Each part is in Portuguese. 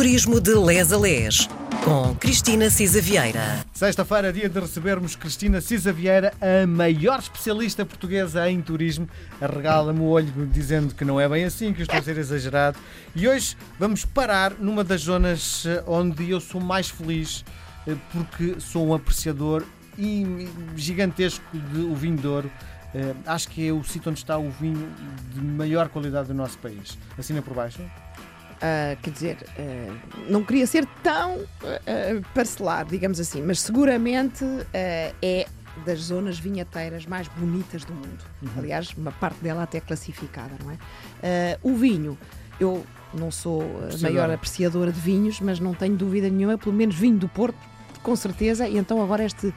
Turismo de Les a Les, com Cristina Cisa Vieira. Sexta-feira, dia de recebermos Cristina Cisa Vieira, a maior especialista portuguesa em turismo. Arregala-me o olho dizendo que não é bem assim, que estou a ser exagerado. E hoje vamos parar numa das zonas eh, onde eu sou mais feliz, eh, porque sou um apreciador gigantesco de o vinho de ouro. Uh, acho que é o sítio onde está o vinho de maior qualidade do nosso país. Assina por baixo? Uh, quer dizer, uh, não queria ser tão uh, parcelar, digamos assim, mas seguramente é das zonas vinheteiras mais bonitas do mundo. Uhum. Aliás, uma parte dela até classificada, não é? o vinho, eu não sou a maior apreciadora de vinhos, mas não tenho dúvida nenhuma, pelo menos vinho do Porto, com certeza, e então agora este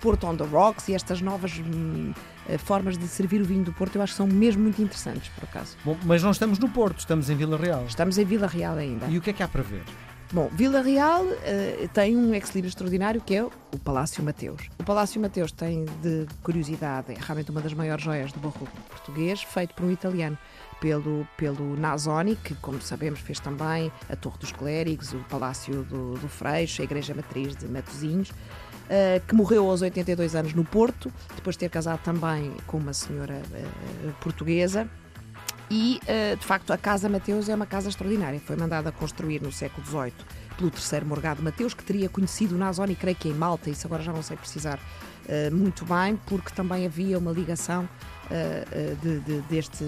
Porto on the Rocks e estas novas hum, eh, formas de servir o vinho do Porto eu acho que são mesmo muito interessantes, por acaso. Bom, mas não estamos no Porto, estamos em Vila Real. Estamos em Vila Real ainda. E o que é que há para ver? Bom, Vila Real uh, tem um ex-libris extraordinário que é o Palácio Mateus. O Palácio Mateus tem de curiosidade, é realmente uma das maiores joias do barroco português, feito por um italiano, pelo, pelo Nazoni, que, como sabemos, fez também a Torre dos Clérigos, o Palácio do, do Freixo, a Igreja Matriz de Matosinhos. Uh, que morreu aos 82 anos no Porto, depois de ter casado também com uma senhora uh, portuguesa. E, uh, de facto, a Casa Mateus é uma casa extraordinária. Foi mandada construir no século XVIII pelo terceiro Morgado Mateus, que teria conhecido o Nazoni, creio que em Malta, isso agora já não sei precisar muito bem, porque também havia uma ligação de, de, deste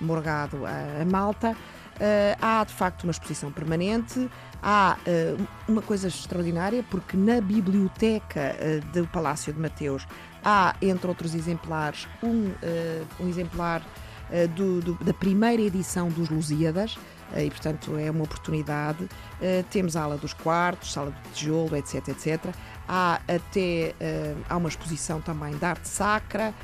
Morgado a Malta. Uh, há de facto uma exposição permanente, há uh, uma coisa extraordinária, porque na biblioteca uh, do Palácio de Mateus há, entre outros exemplares, um, um exemplar do, do, da primeira edição dos Lusíadas. E, portanto, é uma oportunidade. temos a ala dos quartos, sala de tijolo, etc, etc. Há até há uma exposição também de arte sacra.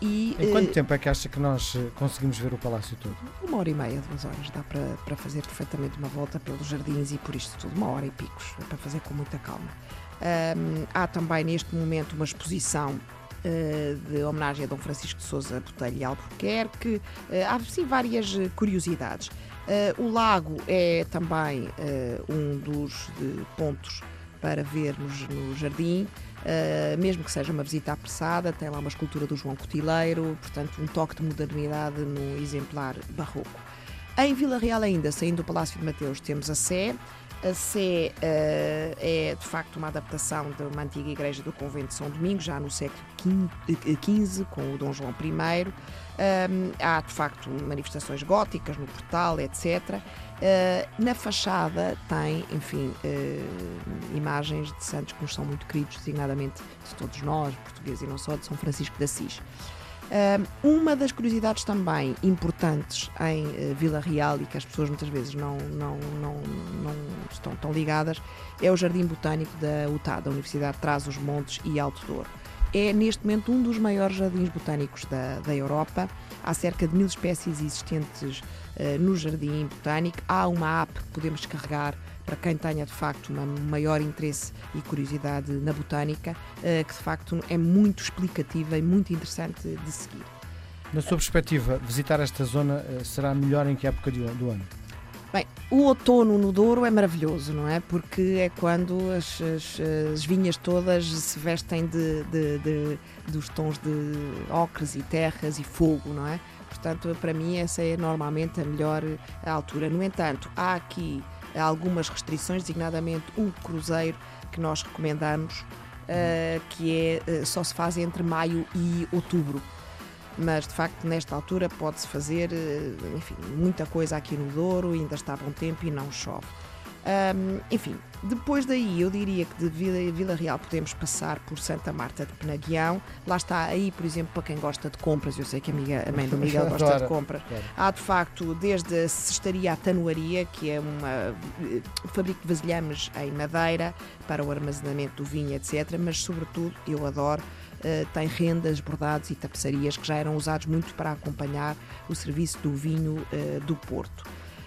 E, em quanto tempo é que acha que nós eh, conseguimos ver o palácio todo? Uma hora e meia, duas horas. Dá para, para fazer perfeitamente uma volta pelos jardins e por isto tudo. Uma hora e picos. É para fazer com muita calma. Há também neste momento uma exposição de homenagem a Dom Francisco de Souza Botelho e Albuquerque. há sim várias curiosidades. o lago é também um dos pontos para ver no jardim. Uh, mesmo que seja uma visita apressada, tem lá uma escultura do João Cotileiro, portanto, um toque de modernidade no exemplar barroco. Em Vila Real, ainda, saindo do Palácio de Mateus, temos a Sé. A Sé uh, é, de facto, uma adaptação de uma antiga igreja do Convento de São Domingos, já no século XV, com o Dom João I. Há, de facto, manifestações góticas no portal, etc. Uh, na fachada tem, enfim, uh, imagens de santos que nos são muito queridos, designadamente de todos nós, portugueses e não só, de São Francisco de Assis. Uma das curiosidades também importantes em Vila Real e que as pessoas muitas vezes não, não, não, não estão tão ligadas é o Jardim Botânico da UTA, da Universidade de Trás-os-Montes e Alto Douro é neste momento um dos maiores jardins botânicos da, da Europa. Há cerca de mil espécies existentes uh, no jardim botânico. Há uma app que podemos descarregar para quem tenha de facto um maior interesse e curiosidade na botânica, uh, que de facto é muito explicativa e muito interessante de seguir. Na sua perspectiva, visitar esta zona uh, será melhor em que época do ano? Bem, o outono no Douro é maravilhoso, não é? Porque é quando as, as, as vinhas todas se vestem de, de, de, dos tons de ocres e terras e fogo, não é? Portanto, para mim, essa é normalmente a melhor altura. No entanto, há aqui algumas restrições, designadamente o cruzeiro que nós recomendamos, uh, que é, uh, só se faz entre maio e outubro mas de facto nesta altura pode-se fazer eh, enfim, muita coisa aqui no Douro, ainda está bom tempo e não chove. Um, enfim, depois daí eu diria que de Vila, Vila, Real podemos passar por Santa Marta de Penaguião. Lá está, aí, por exemplo, para quem gosta de compras, eu sei que a, amiga, a mãe do Miguel gosta claro, de compras. Claro. Há de facto desde a cestaria à tanuaria, que é uma uh, fabrico de vasilhames em madeira para o armazenamento do vinho, etc. Mas, sobretudo, eu adoro Uh, tem rendas, bordados e tapeçarias que já eram usados muito para acompanhar o serviço do vinho uh, do Porto.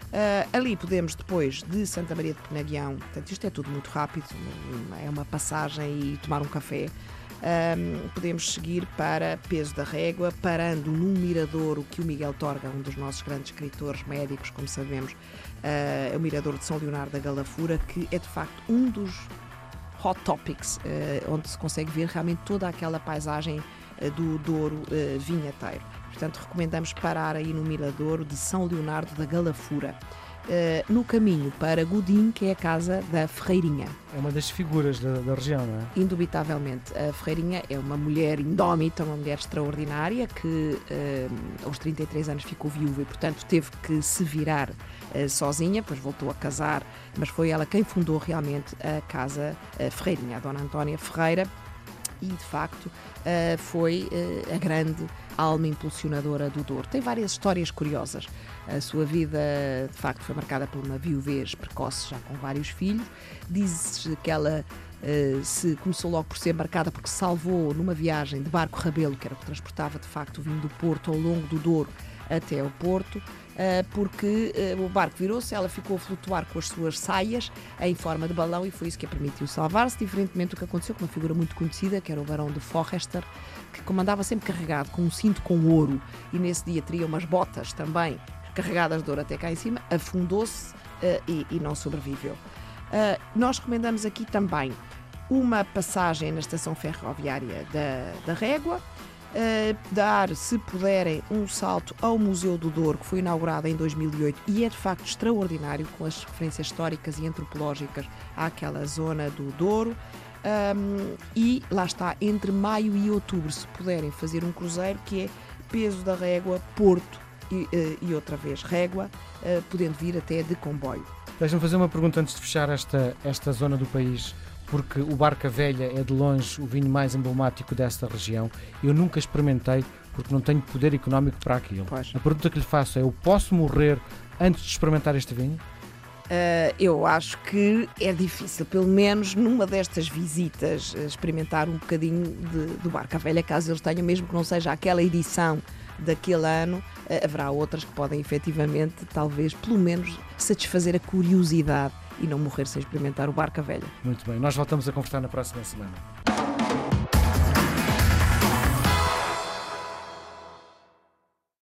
Uh, ali podemos depois de Santa Maria de Penaguião, portanto isto é tudo muito rápido, é uma passagem e tomar um café. Um, podemos seguir para Peso da Régua, parando num miradouro que o Miguel Torga, um dos nossos grandes escritores médicos, como sabemos, uh, é o Miradouro de São Leonardo da Galafura, que é de facto um dos hot topics, uh, onde se consegue ver realmente toda aquela paisagem uh, do Douro vinheteiro. Portanto, recomendamos parar aí no Miradouro de São Leonardo da Galafura. Uh, no caminho para Godim, que é a casa da Ferreirinha. É uma das figuras da, da, região, não é? Indubitavelmente. A Ferreirinha é uma mulher indómita, uma mulher extraordinária que uh, aos 33 anos ficou viúva e, portanto, teve que se virar uh, sozinha, depois voltou a casar, mas foi ela quem fundou realmente a casa Ferreirinha, a Dona Antónia Ferreira, e de facto foi a grande alma impulsionadora do Douro. Tem várias histórias curiosas. A sua vida, de facto, foi marcada por uma viuvez precoce, já com vários filhos. Diz-se que ela Uh, se começou logo por ser marcada porque salvou numa viagem de barco Rabelo, que era o que transportava de facto o vinho do Porto ao longo do Douro até ao Porto, uh, porque uh, o barco virou-se, ela ficou a flutuar com as suas saias em forma de balão e foi isso que a permitiu salvar-se, diferentemente do que aconteceu com uma figura muito conhecida, que era o Barão de Forrester, que comandava sempre carregado com um cinto com ouro e nesse dia teria umas botas também carregadas de ouro até cá em cima, afundou-se uh, e, e, não sobreviveu. Nós recomendamos aqui também uma passagem na estação ferroviária da, da Régua, dar, se puderem, um salto ao Museu do Douro, que foi inaugurado em 2008 e é de facto extraordinário, com as referências históricas e antropológicas àquela zona do Douro. Um, e lá está, entre maio e outubro, se puderem fazer um cruzeiro que é peso da régua, Porto e, eh, e outra vez régua, uh, podendo vir até de comboio. Deixa-me fazer uma pergunta antes de fechar esta, esta zona do país, porque o Barca Velha é de longe o vinho mais emblemático desta região. Eu nunca experimentei porque não tenho poder económico para aquilo. Pois. A pergunta que lhe faço é: eu posso morrer antes de experimentar este vinho? Uh, eu acho que é difícil, pelo menos numa destas visitas, experimentar um bocadinho de, do Barca Velha, caso eles tenham, mesmo que não seja aquela edição daquele ano, uh, haverá outras que podem efetivamente, talvez, pelo menos, satisfazer a curiosidade e não morrer sem experimentar o Barca Velha. Muito bem, nós voltamos a conversar na próxima semana.